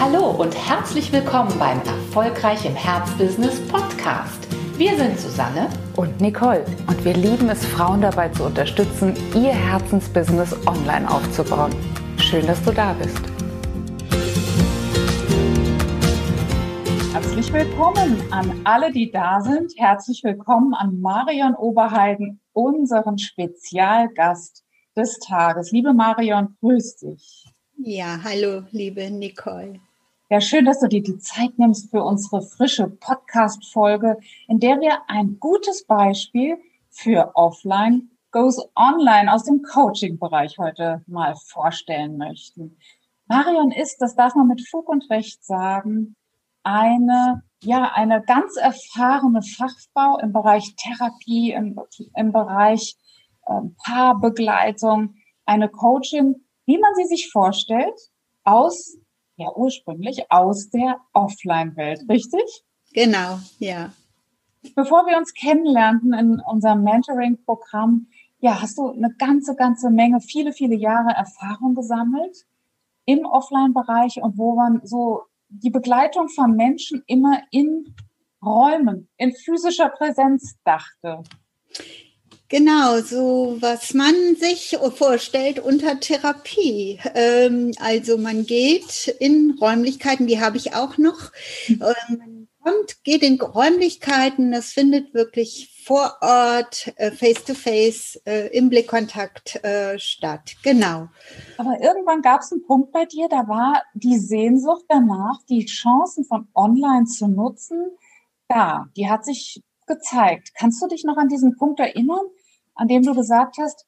Hallo und herzlich willkommen beim Erfolgreich im Herzbusiness Podcast. Wir sind Susanne und Nicole und wir lieben es, Frauen dabei zu unterstützen, ihr Herzensbusiness online aufzubauen. Schön, dass du da bist. Herzlich willkommen an alle, die da sind. Herzlich willkommen an Marion Oberheiden, unseren Spezialgast des Tages. Liebe Marion, grüß dich. Ja, hallo, liebe Nicole. Ja, schön, dass du dir die Zeit nimmst für unsere frische Podcast-Folge, in der wir ein gutes Beispiel für Offline goes online aus dem Coaching-Bereich heute mal vorstellen möchten. Marion ist, das darf man mit Fug und Recht sagen, eine, ja, eine ganz erfahrene Fachfrau im Bereich Therapie, im, im Bereich äh, Paarbegleitung, eine Coachin, wie man sie sich vorstellt, aus, ja, ursprünglich aus der Offline-Welt, richtig? Genau, ja. Bevor wir uns kennenlernten in unserem Mentoring-Programm, ja, hast du eine ganze, ganze Menge, viele, viele Jahre Erfahrung gesammelt im Offline-Bereich und wo man so die Begleitung von Menschen immer in Räumen, in physischer Präsenz dachte. Genau, so was man sich vorstellt unter Therapie. Ähm, also man geht in Räumlichkeiten, die habe ich auch noch. Mhm. Ähm, man kommt, geht in Räumlichkeiten, das findet wirklich vor Ort, äh, face-to-face, äh, im Blickkontakt äh, statt. Genau. Aber irgendwann gab es einen Punkt bei dir, da war die Sehnsucht danach, die Chancen von online zu nutzen, da. Die hat sich gezeigt. Kannst du dich noch an diesen Punkt erinnern? An dem du gesagt hast,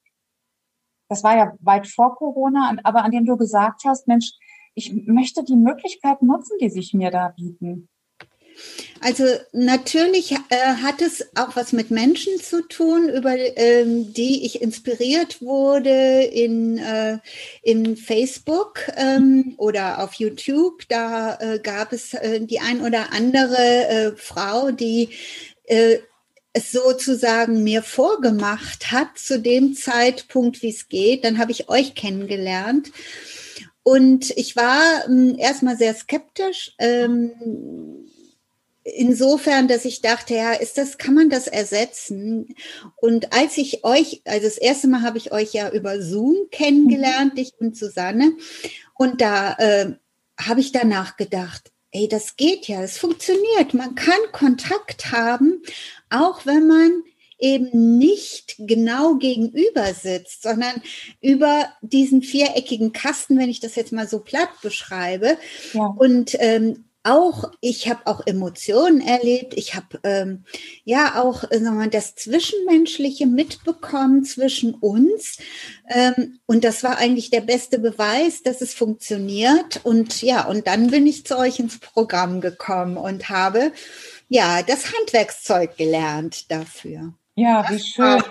das war ja weit vor Corona, aber an dem du gesagt hast, Mensch, ich möchte die Möglichkeiten nutzen, die sich mir da bieten. Also natürlich äh, hat es auch was mit Menschen zu tun, über ähm, die ich inspiriert wurde in, äh, in Facebook ähm, oder auf YouTube. Da äh, gab es äh, die ein oder andere äh, Frau, die äh, es sozusagen mir vorgemacht hat zu dem Zeitpunkt, wie es geht. Dann habe ich euch kennengelernt. Und ich war ähm, erstmal sehr skeptisch. Ähm, insofern, dass ich dachte, ja, ist das, kann man das ersetzen? Und als ich euch, also das erste Mal habe ich euch ja über Zoom kennengelernt, mhm. dich und Susanne. Und da äh, habe ich danach gedacht, ey, das geht ja, es funktioniert. Man kann Kontakt haben, auch wenn man eben nicht genau gegenüber sitzt, sondern über diesen viereckigen Kasten, wenn ich das jetzt mal so platt beschreibe. Ja. Und ähm, auch, ich habe auch Emotionen erlebt, ich habe ähm, ja auch äh, sagen wir, das Zwischenmenschliche mitbekommen zwischen uns. Ähm, und das war eigentlich der beste Beweis, dass es funktioniert. Und ja, und dann bin ich zu euch ins Programm gekommen und habe ja das Handwerkszeug gelernt dafür. Ja, wie schön.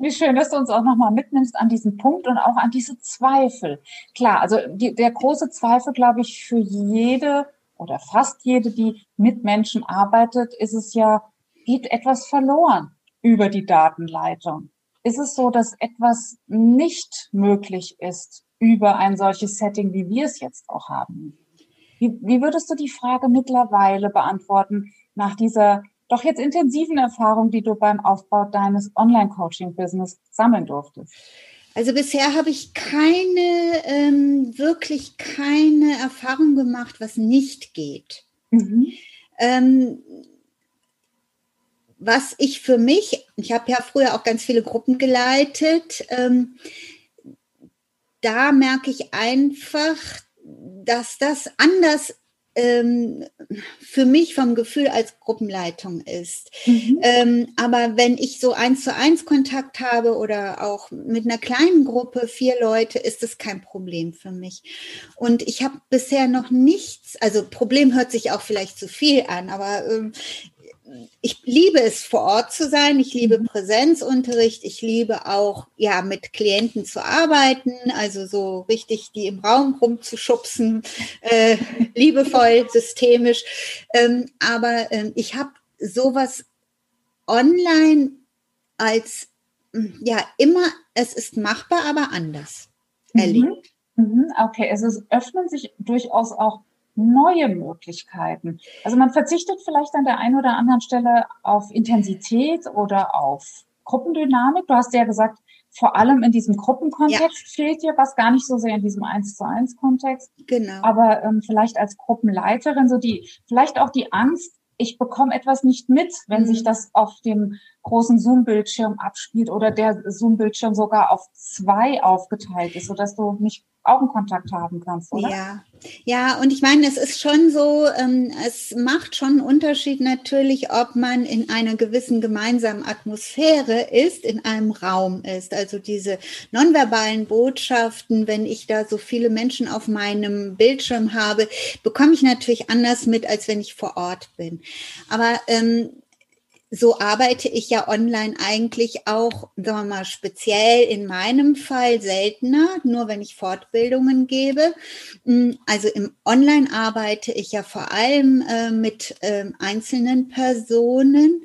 Wie schön, dass du uns auch nochmal mitnimmst an diesen Punkt und auch an diese Zweifel. Klar, also die, der große Zweifel, glaube ich, für jede oder fast jede, die mit Menschen arbeitet, ist es ja, geht etwas verloren über die Datenleitung. Ist es so, dass etwas nicht möglich ist über ein solches Setting, wie wir es jetzt auch haben? Wie, wie würdest du die Frage mittlerweile beantworten nach dieser doch jetzt intensiven Erfahrung, die du beim Aufbau deines Online-Coaching-Business sammeln durftest? Also bisher habe ich keine, ähm, wirklich keine Erfahrung gemacht, was nicht geht. Mhm. Ähm, was ich für mich, ich habe ja früher auch ganz viele Gruppen geleitet, ähm, da merke ich einfach, dass das anders ähm, für mich vom Gefühl als Gruppenleitung ist. Mhm. Ähm, aber wenn ich so eins zu eins Kontakt habe oder auch mit einer kleinen Gruppe, vier Leute, ist es kein Problem für mich. Und ich habe bisher noch nichts, also Problem hört sich auch vielleicht zu viel an, aber ähm, ich liebe es, vor Ort zu sein. Ich liebe mhm. Präsenzunterricht. Ich liebe auch, ja, mit Klienten zu arbeiten, also so richtig die im Raum rumzuschubsen, äh, liebevoll, systemisch. Ähm, aber ähm, ich habe sowas online als, hm, ja, immer, es ist machbar, aber anders mhm. erlebt. Mhm. Okay, also es öffnen sich durchaus auch neue Möglichkeiten. Also man verzichtet vielleicht an der einen oder anderen Stelle auf Intensität oder auf Gruppendynamik. Du hast ja gesagt, vor allem in diesem Gruppenkontext ja. fehlt dir was gar nicht so sehr in diesem eins zu eins Kontext. Genau. Aber ähm, vielleicht als Gruppenleiterin so die, vielleicht auch die Angst, ich bekomme etwas nicht mit, wenn mhm. sich das auf dem großen Zoom-Bildschirm abspielt oder der Zoom-Bildschirm sogar auf zwei aufgeteilt ist, sodass du nicht Augenkontakt haben kannst, oder? Ja, ja, und ich meine, es ist schon so, ähm, es macht schon einen Unterschied natürlich, ob man in einer gewissen gemeinsamen Atmosphäre ist, in einem Raum ist. Also diese nonverbalen Botschaften, wenn ich da so viele Menschen auf meinem Bildschirm habe, bekomme ich natürlich anders mit, als wenn ich vor Ort bin. Aber ähm, so arbeite ich ja online eigentlich auch, sagen wir mal, speziell in meinem Fall seltener, nur wenn ich Fortbildungen gebe. Mm, also im Online arbeite ich ja vor allem äh, mit äh, einzelnen Personen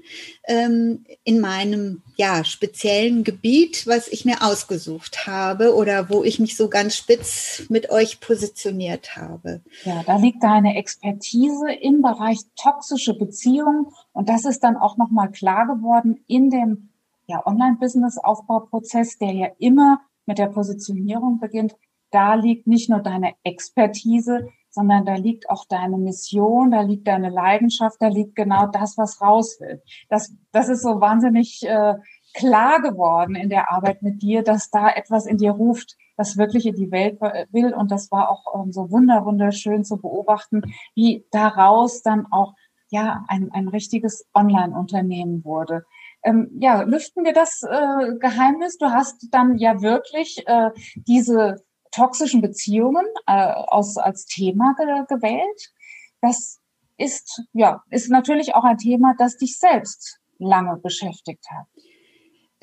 ähm, in meinem ja, speziellen Gebiet, was ich mir ausgesucht habe oder wo ich mich so ganz spitz mit euch positioniert habe. Ja, da liegt deine Expertise im Bereich toxische Beziehungen und das ist dann auch nochmal klar geworden in dem ja, Online-Business-Aufbauprozess, der ja immer mit der Positionierung beginnt. Da liegt nicht nur deine Expertise, sondern da liegt auch deine Mission, da liegt deine Leidenschaft, da liegt genau das, was raus will. Das, das ist so wahnsinnig äh, klar geworden in der Arbeit mit dir, dass da etwas in dir ruft, das wirklich in die Welt will. Und das war auch ähm, so wunder, wunderschön zu beobachten, wie daraus dann auch ja ein, ein richtiges Online-Unternehmen wurde. Ähm, ja, lüften wir das äh, Geheimnis. Du hast dann ja wirklich äh, diese toxischen Beziehungen äh, aus, als Thema ge gewählt. Das ist, ja, ist natürlich auch ein Thema, das dich selbst lange beschäftigt hat.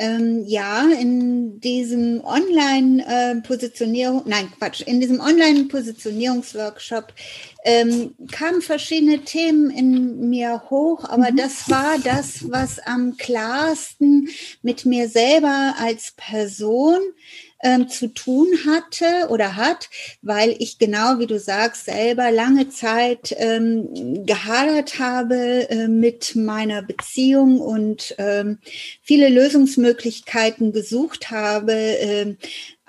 Ähm, ja, in diesem Online-Positionierung, äh, nein, Quatsch, in diesem Online-Positionierungsworkshop ähm, kamen verschiedene Themen in mir hoch, aber mhm. das war das, was am klarsten mit mir selber als Person ähm, zu tun hatte oder hat, weil ich genau wie du sagst selber lange Zeit ähm, gehadert habe äh, mit meiner Beziehung und ähm, viele Lösungsmöglichkeiten gesucht habe, ähm,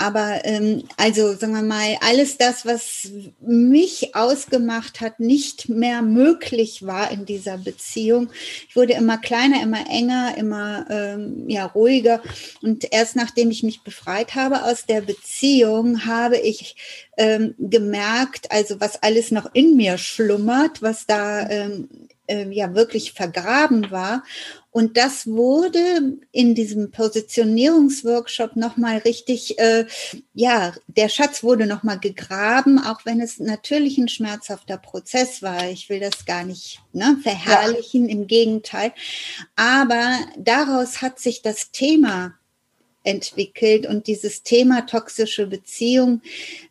aber ähm, also sagen wir mal, alles das, was mich ausgemacht hat, nicht mehr möglich war in dieser Beziehung. Ich wurde immer kleiner, immer enger, immer ähm, ja, ruhiger. Und erst nachdem ich mich befreit habe aus der Beziehung, habe ich ähm, gemerkt, also was alles noch in mir schlummert, was da ähm, äh, ja wirklich vergraben war. Und das wurde in diesem Positionierungsworkshop nochmal richtig, äh, ja, der Schatz wurde nochmal gegraben, auch wenn es natürlich ein schmerzhafter Prozess war. Ich will das gar nicht ne, verherrlichen, ja. im Gegenteil. Aber daraus hat sich das Thema entwickelt und dieses Thema toxische Beziehung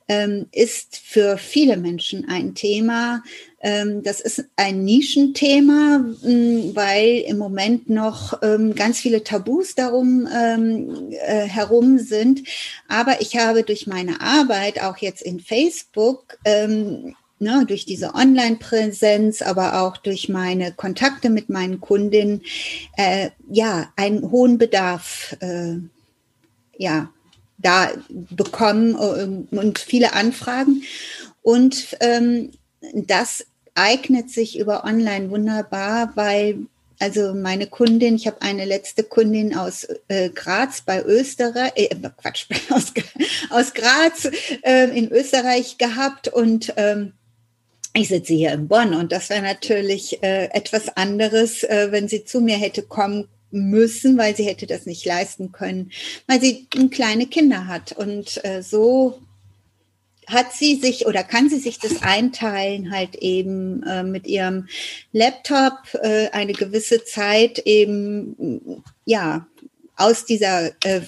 ähm, ist für viele Menschen ein Thema. Ähm, das ist ein Nischenthema, ähm, weil im Moment noch ähm, ganz viele Tabus darum ähm, äh, herum sind. Aber ich habe durch meine Arbeit auch jetzt in Facebook ähm, Ne, durch diese Online-Präsenz, aber auch durch meine Kontakte mit meinen Kundinnen, äh, ja, einen hohen Bedarf äh, ja, da bekommen äh, und viele Anfragen. Und ähm, das eignet sich über Online wunderbar, weil also meine Kundin, ich habe eine letzte Kundin aus äh, Graz bei Österreich, äh, Quatsch, aus, aus Graz äh, in Österreich gehabt und ähm, ich sitze hier in Bonn und das wäre natürlich äh, etwas anderes, äh, wenn sie zu mir hätte kommen müssen, weil sie hätte das nicht leisten können, weil sie kleine Kinder hat. Und äh, so hat sie sich oder kann sie sich das einteilen, halt eben äh, mit ihrem Laptop äh, eine gewisse Zeit eben, ja, aus dieser äh,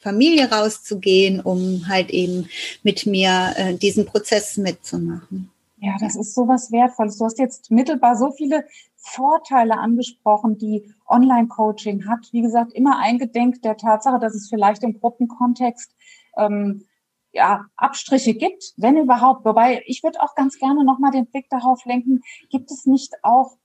Familie rauszugehen, um halt eben mit mir äh, diesen Prozess mitzumachen. Ja, das ist so was Wertvolles. Du hast jetzt mittelbar so viele Vorteile angesprochen, die Online-Coaching hat. Wie gesagt, immer eingedenk der Tatsache, dass es vielleicht im Gruppenkontext ähm, ja, Abstriche gibt, wenn überhaupt. Wobei ich würde auch ganz gerne nochmal den Blick darauf lenken, gibt es nicht auch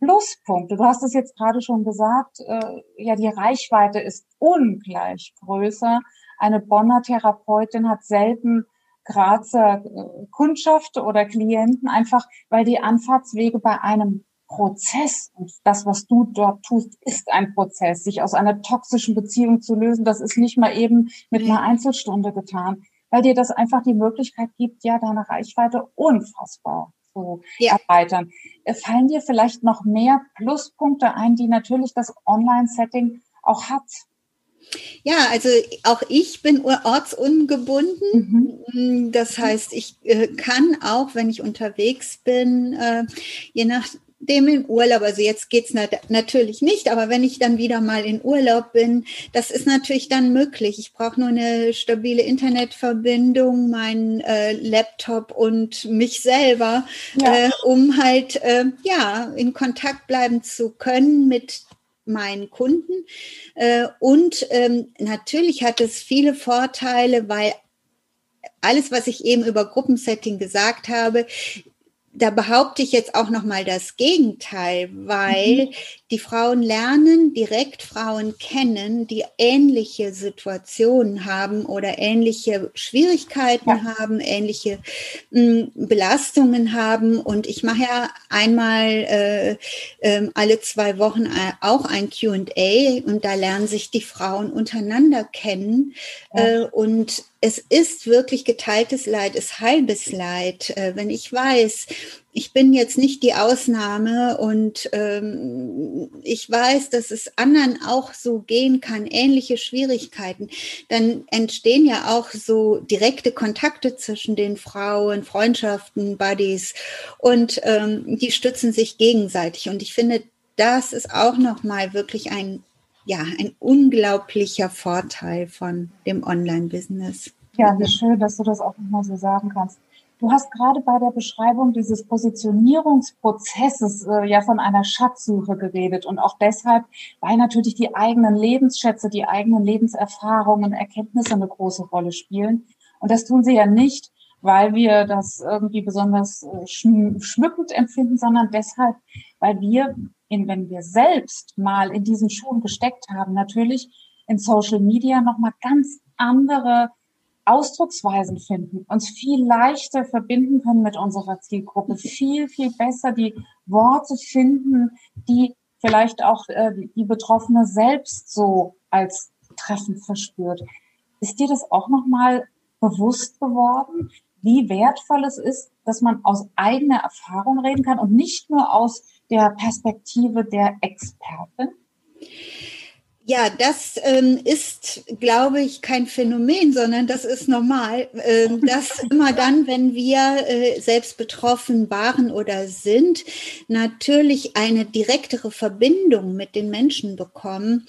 Pluspunkte? Du hast es jetzt gerade schon gesagt, äh, ja, die Reichweite ist ungleich größer. Eine Bonner Therapeutin hat selten Grazer äh, Kundschaft oder Klienten, einfach weil die Anfahrtswege bei einem Prozess und das, was du dort tust, ist ein Prozess. Sich aus einer toxischen Beziehung zu lösen, das ist nicht mal eben mit einer Einzelstunde getan, weil dir das einfach die Möglichkeit gibt, ja, deine Reichweite unfassbar zu ja. erweitern. Äh, fallen dir vielleicht noch mehr Pluspunkte ein, die natürlich das Online-Setting auch hat? Ja, also auch ich bin ortsungebunden. Mhm. Das heißt, ich äh, kann auch, wenn ich unterwegs bin, äh, je nach dem in Urlaub. Also jetzt geht's nat natürlich nicht, aber wenn ich dann wieder mal in Urlaub bin, das ist natürlich dann möglich. Ich brauche nur eine stabile Internetverbindung, meinen äh, Laptop und mich selber, ja. äh, um halt äh, ja in Kontakt bleiben zu können mit meinen Kunden. Äh, und ähm, natürlich hat es viele Vorteile, weil alles, was ich eben über Gruppensetting gesagt habe, da behaupte ich jetzt auch noch mal das Gegenteil, weil mhm. die Frauen lernen, direkt Frauen kennen, die ähnliche Situationen haben oder ähnliche Schwierigkeiten ja. haben, ähnliche mh, hm, Belastungen haben. Und ich mache ja einmal äh, äh, alle zwei Wochen äh, auch ein Q&A und da lernen sich die Frauen untereinander kennen. Ja. Äh, und es ist wirklich geteiltes Leid, ist halbes Leid. Äh, wenn ich weiß, ich bin jetzt nicht die Ausnahme und ähm, ich weiß, dass es anderen auch so gehen kann, ähnliche Schwierigkeiten, dann entstehen ja auch so direkte Kontakte zwischen den Frauen, Freundschaften, Buddies und ähm, die stützen sich gegenseitig. Und ich finde, das ist auch nochmal wirklich ein ja, ein unglaublicher Vorteil von dem Online-Business. Ja, wie schön, dass du das auch nochmal so sagen kannst. Du hast gerade bei der Beschreibung dieses Positionierungsprozesses äh, ja von einer Schatzsuche geredet und auch deshalb, weil natürlich die eigenen Lebensschätze, die eigenen Lebenserfahrungen, Erkenntnisse eine große Rolle spielen. Und das tun sie ja nicht, weil wir das irgendwie besonders äh, schmückend empfinden, sondern deshalb, weil wir, in, wenn wir selbst mal in diesen Schuhen gesteckt haben, natürlich in Social Media nochmal ganz andere Ausdrucksweisen finden, uns viel leichter verbinden können mit unserer Zielgruppe, viel, viel besser die Worte finden, die vielleicht auch äh, die Betroffene selbst so als treffend verspürt. Ist dir das auch nochmal bewusst geworden, wie wertvoll es ist, dass man aus eigener Erfahrung reden kann und nicht nur aus der Perspektive der Expertin? Ja, das ähm, ist, glaube ich, kein Phänomen, sondern das ist normal, äh, dass immer dann, wenn wir äh, selbst betroffen waren oder sind, natürlich eine direktere Verbindung mit den Menschen bekommen,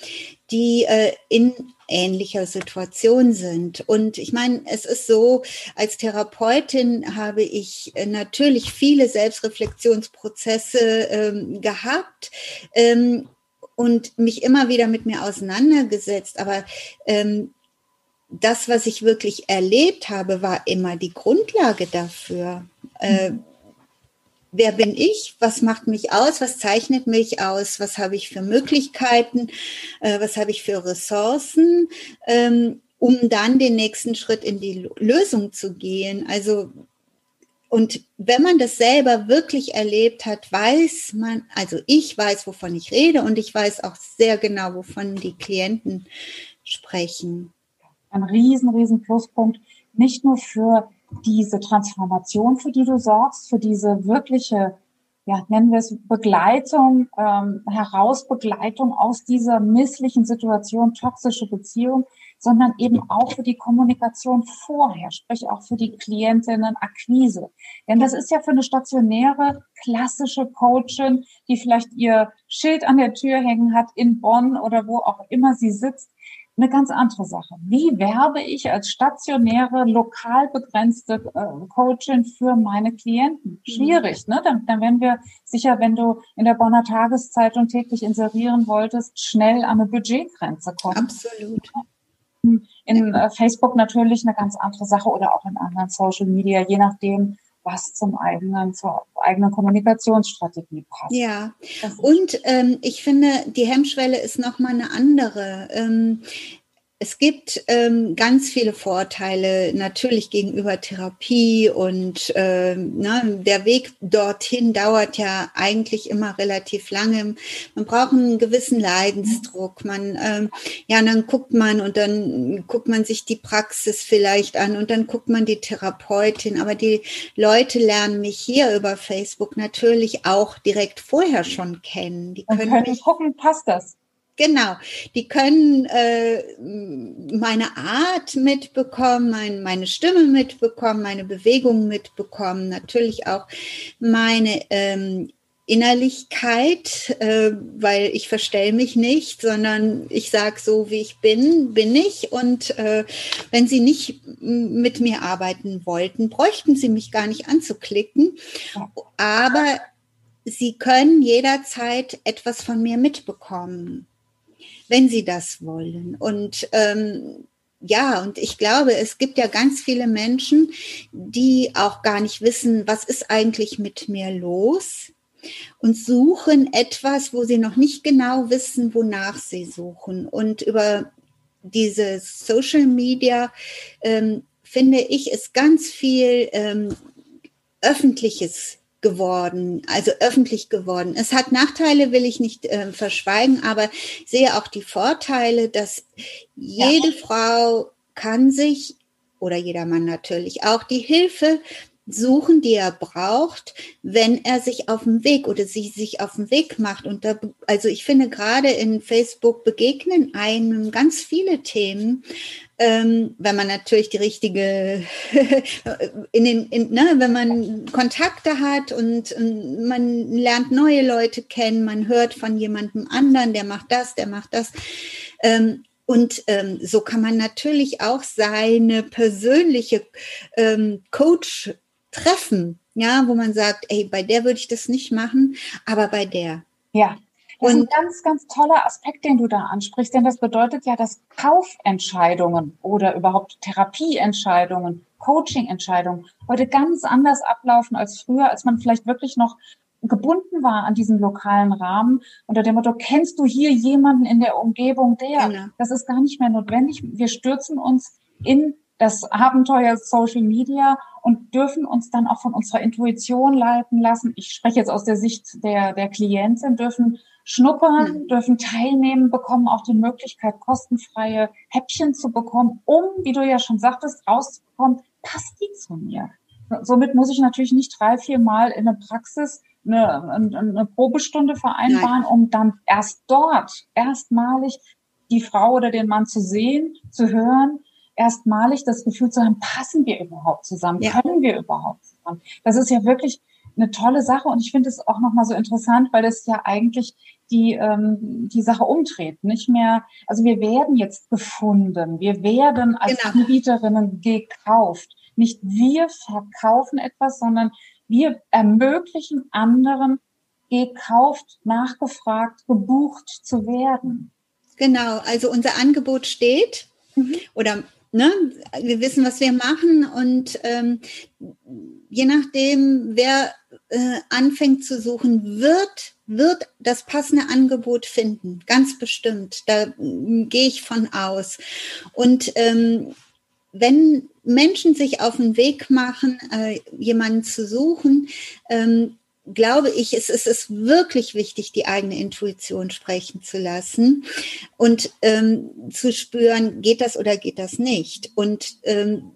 die äh, in ähnlicher Situation sind. Und ich meine, es ist so, als Therapeutin habe ich äh, natürlich viele Selbstreflexionsprozesse ähm, gehabt. Ähm, und mich immer wieder mit mir auseinandergesetzt. Aber ähm, das, was ich wirklich erlebt habe, war immer die Grundlage dafür. Äh, wer bin ich? Was macht mich aus? Was zeichnet mich aus? Was habe ich für Möglichkeiten? Äh, was habe ich für Ressourcen? Ähm, um dann den nächsten Schritt in die Lösung zu gehen. Also und wenn man das selber wirklich erlebt hat, weiß man, also ich weiß, wovon ich rede und ich weiß auch sehr genau, wovon die Klienten sprechen. Ein riesen, riesen Pluspunkt, nicht nur für diese Transformation, für die du sorgst, für diese wirkliche, ja, nennen wir es Begleitung, ähm, Herausbegleitung aus dieser misslichen Situation, toxische Beziehung, sondern eben auch für die Kommunikation vorher, sprich auch für die Klientinnen-Akquise. Denn das ist ja für eine stationäre, klassische Coachin, die vielleicht ihr Schild an der Tür hängen hat in Bonn oder wo auch immer sie sitzt, eine ganz andere Sache. Wie werbe ich als stationäre, lokal begrenzte äh, Coachin für meine Klienten? Schwierig, ne? Dann, dann werden wir sicher, wenn du in der Bonner Tageszeitung täglich inserieren wolltest, schnell an eine Budgetgrenze kommen. Absolut. In äh, Facebook natürlich eine ganz andere Sache oder auch in anderen Social Media, je nachdem, was zum eigenen, zur eigenen Kommunikationsstrategie passt. Ja, und ähm, ich finde, die Hemmschwelle ist nochmal eine andere. Ähm, es gibt ähm, ganz viele Vorteile natürlich gegenüber Therapie und ähm, ne, der Weg dorthin dauert ja eigentlich immer relativ lange. Man braucht einen gewissen Leidensdruck. Man ähm, ja, dann guckt man und dann guckt man sich die Praxis vielleicht an und dann guckt man die Therapeutin. Aber die Leute lernen mich hier über Facebook natürlich auch direkt vorher schon kennen. Die können, und können gucken, passt das? Genau, die können äh, meine Art mitbekommen, mein, meine Stimme mitbekommen, meine Bewegung mitbekommen, natürlich auch meine ähm, Innerlichkeit, äh, weil ich verstelle mich nicht, sondern ich sage so, wie ich bin, bin ich. Und äh, wenn Sie nicht mit mir arbeiten wollten, bräuchten Sie mich gar nicht anzuklicken. Aber Sie können jederzeit etwas von mir mitbekommen wenn sie das wollen. Und ähm, ja, und ich glaube, es gibt ja ganz viele Menschen, die auch gar nicht wissen, was ist eigentlich mit mir los und suchen etwas, wo sie noch nicht genau wissen, wonach sie suchen. Und über diese Social Media ähm, finde ich, ist ganz viel ähm, Öffentliches geworden, also öffentlich geworden. Es hat Nachteile, will ich nicht äh, verschweigen, aber ich sehe auch die Vorteile, dass jede ja. Frau kann sich oder jeder Mann natürlich auch die Hilfe suchen, die er braucht, wenn er sich auf dem Weg oder sie sich auf den Weg macht. Und da, also ich finde gerade in Facebook begegnen einem ganz viele Themen, ähm, wenn man natürlich die richtige, in den, in, ne, wenn man Kontakte hat und, und, man lernt neue Leute kennen, man hört von jemandem anderen, der macht das, der macht das. Ähm, und ähm, so kann man natürlich auch seine persönliche ähm, Coach treffen, ja, wo man sagt, ey, bei der würde ich das nicht machen, aber bei der. Ja, das und ist ein ganz, ganz toller Aspekt, den du da ansprichst, denn das bedeutet ja, dass Kaufentscheidungen oder überhaupt Therapieentscheidungen, Coachingentscheidungen heute ganz anders ablaufen als früher, als man vielleicht wirklich noch gebunden war an diesen lokalen Rahmen unter dem Motto, kennst du hier jemanden in der Umgebung, der? Genau. Das ist gar nicht mehr notwendig. Wir stürzen uns in das Abenteuer Social Media und dürfen uns dann auch von unserer Intuition leiten lassen. Ich spreche jetzt aus der Sicht der, der Klientin, dürfen schnuppern, mhm. dürfen teilnehmen, bekommen auch die Möglichkeit, kostenfreie Häppchen zu bekommen, um, wie du ja schon sagtest, rauszubekommen, passt die zu mir. Somit muss ich natürlich nicht drei, vier Mal in der Praxis eine, eine, eine Probestunde vereinbaren, Nein. um dann erst dort, erstmalig die Frau oder den Mann zu sehen, zu hören, erstmalig das Gefühl zu haben, passen wir überhaupt zusammen, ja. können wir überhaupt zusammen. Das ist ja wirklich eine tolle Sache und ich finde es auch nochmal so interessant, weil das ja eigentlich die ähm, die Sache umdreht, nicht mehr. Also wir werden jetzt gefunden, wir werden als genau. Anbieterinnen gekauft. Nicht wir verkaufen etwas, sondern wir ermöglichen anderen gekauft, nachgefragt, gebucht zu werden. Genau, also unser Angebot steht mhm. oder ne, wir wissen, was wir machen und ähm, je nachdem, wer äh, anfängt zu suchen, wird wird das passende Angebot finden, ganz bestimmt. Da äh, gehe ich von aus. Und ähm, wenn Menschen sich auf den Weg machen, äh, jemanden zu suchen, ähm, glaube ich, es, es ist wirklich wichtig, die eigene Intuition sprechen zu lassen und ähm, zu spüren, geht das oder geht das nicht. Und ähm,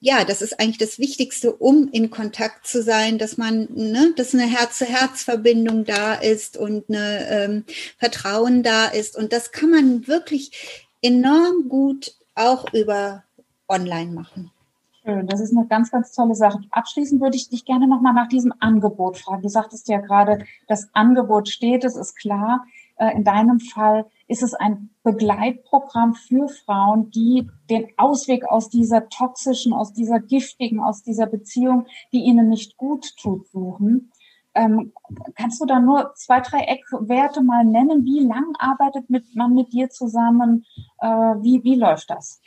ja, das ist eigentlich das Wichtigste, um in Kontakt zu sein, dass man, ne, dass eine Herz-zu-Herz-Verbindung da ist und eine ähm, Vertrauen da ist. Und das kann man wirklich enorm gut auch über online machen. Schön, das ist eine ganz, ganz tolle Sache. Abschließend würde ich dich gerne nochmal nach diesem Angebot fragen. Du sagtest ja gerade, das Angebot steht, es ist klar. Äh, in deinem Fall ist es ein Begleitprogramm für Frauen, die den Ausweg aus dieser toxischen, aus dieser giftigen, aus dieser Beziehung, die ihnen nicht gut tut, suchen. Ähm, kannst du da nur zwei, drei Eckwerte mal nennen? Wie lang arbeitet mit, man mit dir zusammen? Äh, wie, wie läuft das?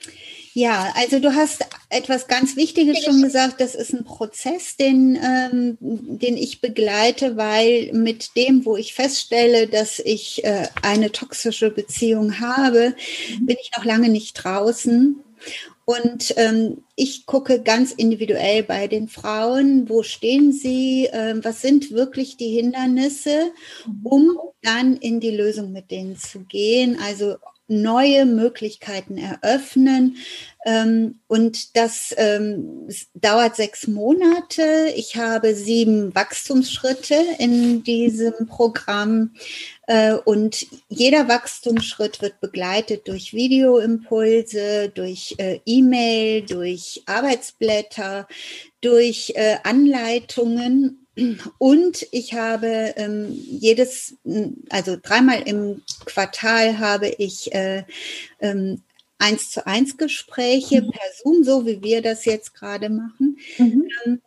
Ja, also du hast etwas ganz Wichtiges schon gesagt. Das ist ein Prozess, den, ähm, den ich begleite, weil mit dem, wo ich feststelle, dass ich äh, eine toxische Beziehung habe, mhm. bin ich noch lange nicht draußen. Und ähm, ich gucke ganz individuell bei den Frauen, wo stehen sie, äh, was sind wirklich die Hindernisse, um dann in die Lösung mit denen zu gehen. Also neue Möglichkeiten eröffnen. Ähm, und das ähm, dauert sechs Monate. Ich habe sieben Wachstumsschritte in diesem Programm. Äh, und jeder Wachstumsschritt wird begleitet durch Videoimpulse, durch äh, E-Mail, durch Arbeitsblätter, durch äh, Anleitungen. Und ich habe ähm, jedes, also dreimal im Quartal habe ich äh, ähm, eins zu eins Gespräche mhm. per Zoom, so wie wir das jetzt gerade machen. Mhm. Ähm,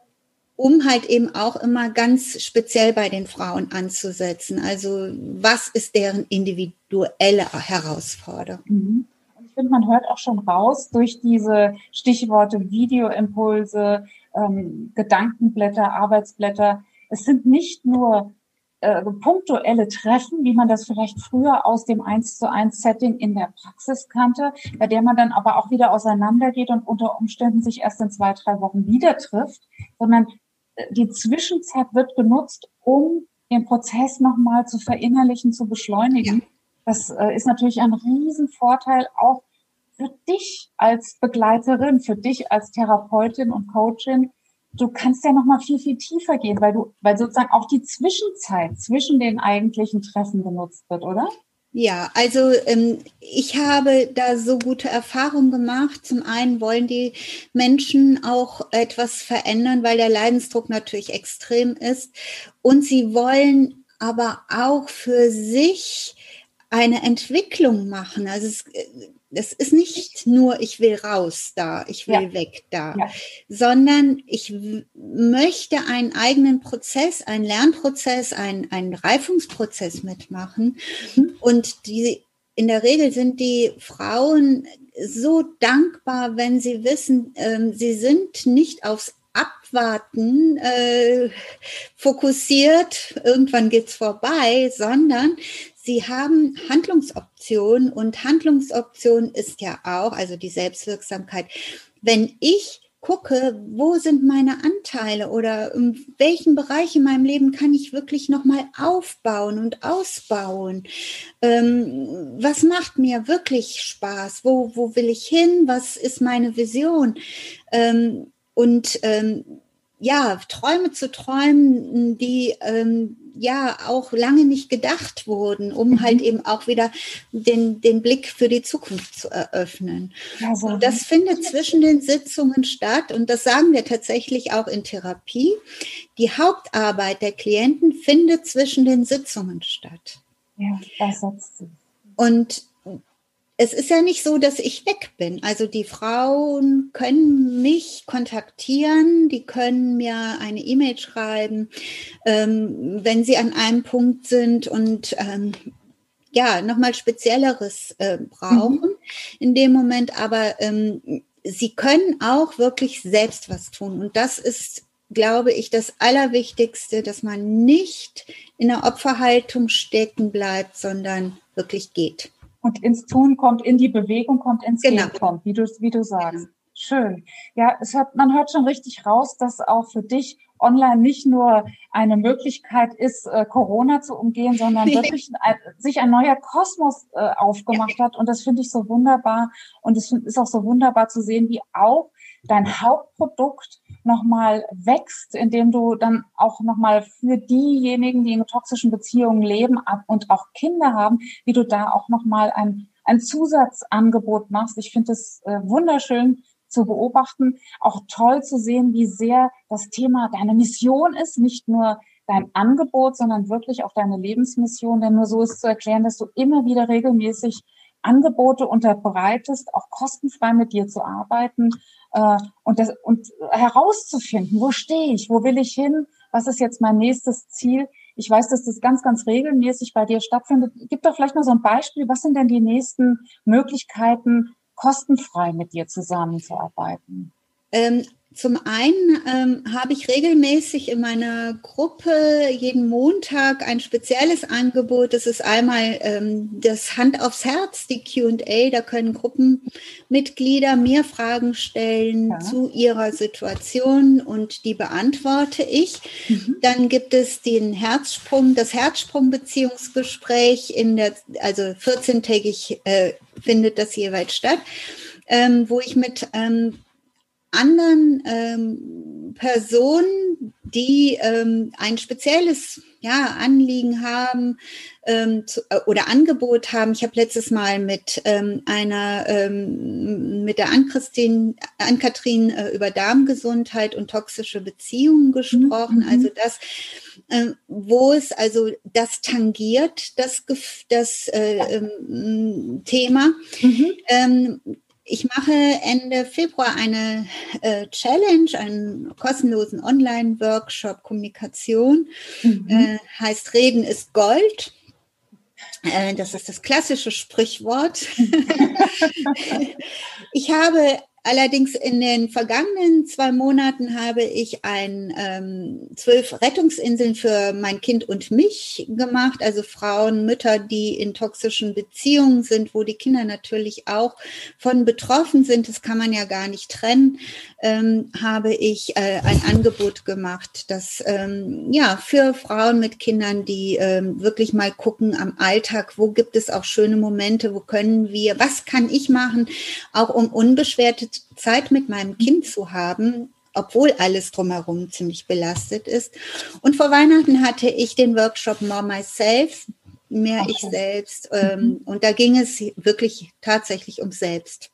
um halt eben auch immer ganz speziell bei den Frauen anzusetzen. Also was ist deren individuelle Herausforderung? Mhm. Ich finde, man hört auch schon raus durch diese Stichworte Videoimpulse, ähm, Gedankenblätter, Arbeitsblätter. Es sind nicht nur äh, punktuelle Treffen, wie man das vielleicht früher aus dem 1 zu 1 Setting in der Praxis kannte, bei der man dann aber auch wieder auseinandergeht und unter Umständen sich erst in zwei, drei Wochen wieder trifft, sondern die Zwischenzeit wird genutzt, um den Prozess nochmal zu verinnerlichen, zu beschleunigen. Ja. Das äh, ist natürlich ein Riesenvorteil auch für dich als Begleiterin, für dich als Therapeutin und Coachin. Du kannst ja nochmal viel, viel tiefer gehen, weil du, weil sozusagen auch die Zwischenzeit zwischen den eigentlichen Treffen genutzt wird, oder? Ja, also ähm, ich habe da so gute Erfahrungen gemacht. Zum einen wollen die Menschen auch etwas verändern, weil der Leidensdruck natürlich extrem ist. Und sie wollen aber auch für sich eine Entwicklung machen. Also es, es ist nicht nur, ich will raus da, ich will ja. weg da, ja. sondern ich möchte einen eigenen Prozess, einen Lernprozess, einen, einen Reifungsprozess mitmachen. Mhm. Und die, in der Regel sind die Frauen so dankbar, wenn sie wissen, ähm, sie sind nicht aufs Abwarten äh, fokussiert, irgendwann geht's vorbei, sondern Sie haben Handlungsoptionen und Handlungsoption ist ja auch, also die Selbstwirksamkeit. Wenn ich gucke, wo sind meine Anteile oder in welchen Bereich in meinem Leben kann ich wirklich nochmal aufbauen und ausbauen? Ähm, was macht mir wirklich Spaß? Wo, wo will ich hin? Was ist meine Vision? Ähm, und ähm, ja, Träume zu träumen, die ähm, ja auch lange nicht gedacht wurden, um mhm. halt eben auch wieder den, den Blick für die Zukunft zu eröffnen. Also, und das findet zwischen den Sitzungen statt und das sagen wir tatsächlich auch in Therapie. Die Hauptarbeit der Klienten findet zwischen den Sitzungen statt. Ja, das setzt sich. Und es ist ja nicht so, dass ich weg bin. Also die Frauen können mich kontaktieren, die können mir eine E-Mail schreiben, ähm, wenn sie an einem Punkt sind und ähm, ja, nochmal Spezielleres äh, brauchen mhm. in dem Moment. Aber ähm, sie können auch wirklich selbst was tun. Und das ist, glaube ich, das Allerwichtigste, dass man nicht in der Opferhaltung stecken bleibt, sondern wirklich geht und ins Tun kommt, in die Bewegung kommt, ins genau. Gehen kommt, wie du, wie du sagst. Genau. Schön. Ja, es hat, man hört schon richtig raus, dass auch für dich online nicht nur eine Möglichkeit ist, äh, Corona zu umgehen, sondern wirklich ein, sich ein neuer Kosmos äh, aufgemacht hat. Und das finde ich so wunderbar. Und es ist auch so wunderbar zu sehen, wie auch dein Hauptprodukt nochmal wächst, indem du dann auch nochmal für diejenigen, die in toxischen Beziehungen leben und auch Kinder haben, wie du da auch nochmal ein, ein Zusatzangebot machst. Ich finde es äh, wunderschön zu beobachten, auch toll zu sehen, wie sehr das Thema deine Mission ist, nicht nur dein Angebot, sondern wirklich auch deine Lebensmission, denn nur so ist zu erklären, dass du immer wieder regelmäßig Angebote unterbreitest, auch kostenfrei mit dir zu arbeiten äh, und, das, und herauszufinden, wo stehe ich, wo will ich hin, was ist jetzt mein nächstes Ziel? Ich weiß, dass das ganz, ganz regelmäßig bei dir stattfindet. Gib doch vielleicht mal so ein Beispiel. Was sind denn die nächsten Möglichkeiten, kostenfrei mit dir zusammenzuarbeiten? Ähm, zum einen ähm, habe ich regelmäßig in meiner Gruppe jeden Montag ein spezielles Angebot. Das ist einmal ähm, das Hand aufs Herz, die QA. Da können Gruppenmitglieder mir Fragen stellen ja. zu ihrer Situation und die beantworte ich. Mhm. Dann gibt es den Herzsprung, das Herzsprung-Beziehungsgespräch in der, also 14-tägig äh, findet das jeweils statt. Ähm, wo ich mit ähm, anderen ähm, Personen, die ähm, ein spezielles ja, Anliegen haben ähm, zu, äh, oder Angebot haben. Ich habe letztes Mal mit ähm, einer, ähm, mit der Ann-Kathrin Ann äh, über Darmgesundheit und toxische Beziehungen gesprochen. Mhm. Also das, äh, wo es also das tangiert, das, das äh, ähm, Thema. Mhm. Ich mache Ende Februar eine äh, Challenge, einen kostenlosen Online-Workshop Kommunikation. Mhm. Äh, heißt Reden ist Gold. Äh, das ist das klassische Sprichwort. ich habe Allerdings in den vergangenen zwei Monaten habe ich ein ähm, zwölf Rettungsinseln für mein Kind und mich gemacht, also Frauen, Mütter, die in toxischen Beziehungen sind, wo die Kinder natürlich auch von betroffen sind. Das kann man ja gar nicht trennen. Ähm, habe ich äh, ein Angebot gemacht, das ähm, ja für Frauen mit Kindern, die ähm, wirklich mal gucken am Alltag, wo gibt es auch schöne Momente, wo können wir, was kann ich machen, auch um unbeschwerte Zeit mit meinem Kind zu haben, obwohl alles drumherum ziemlich belastet ist. Und vor Weihnachten hatte ich den Workshop More Myself, mehr okay. ich selbst. Ähm, mhm. Und da ging es wirklich tatsächlich um Selbst.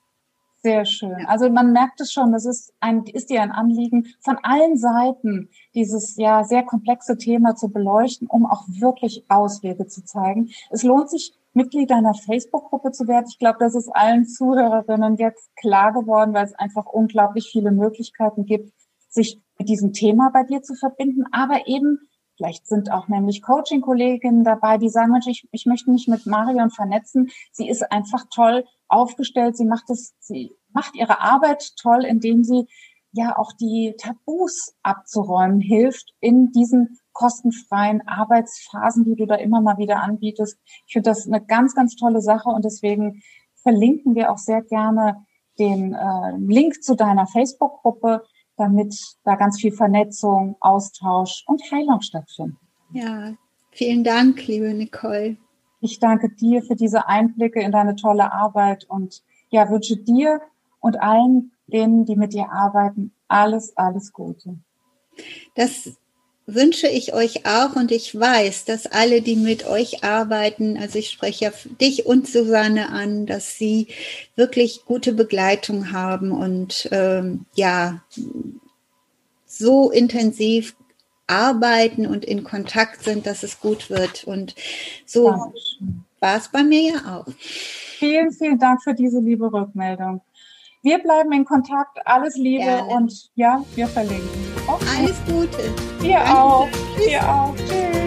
Sehr schön. Also man merkt es schon, das ist, ein, ist dir ein Anliegen, von allen Seiten dieses ja sehr komplexe Thema zu beleuchten, um auch wirklich Auswege zu zeigen. Es lohnt sich Mitglied einer Facebook-Gruppe zu werden. Ich glaube, das ist allen Zuhörerinnen jetzt klar geworden, weil es einfach unglaublich viele Möglichkeiten gibt, sich mit diesem Thema bei dir zu verbinden, aber eben Vielleicht sind auch nämlich Coaching-Kolleginnen dabei, die sagen, Mensch, ich, ich möchte mich mit Marion vernetzen. Sie ist einfach toll aufgestellt. Sie macht es, sie macht ihre Arbeit toll, indem sie ja auch die Tabus abzuräumen hilft in diesen kostenfreien Arbeitsphasen, die du da immer mal wieder anbietest. Ich finde das eine ganz, ganz tolle Sache und deswegen verlinken wir auch sehr gerne den äh, Link zu deiner Facebook-Gruppe, damit da ganz viel Vernetzung, Austausch und Heilung stattfindet. Ja, vielen Dank, liebe Nicole. Ich danke dir für diese Einblicke in deine tolle Arbeit und ja, wünsche dir und allen denen, die mit dir arbeiten, alles, alles Gute. Das wünsche ich euch auch und ich weiß, dass alle, die mit euch arbeiten, also ich spreche ja dich und Susanne an, dass sie wirklich gute Begleitung haben und ähm, ja, so intensiv arbeiten und in Kontakt sind, dass es gut wird. Und so war es bei mir ja auch. Vielen, vielen Dank für diese liebe Rückmeldung. Wir bleiben in Kontakt. Alles Liebe Gerne. und ja, wir verlinken. Okay. Alles Gute. Dir Danke. auch. Tschüss. Dir auch. Tschüss.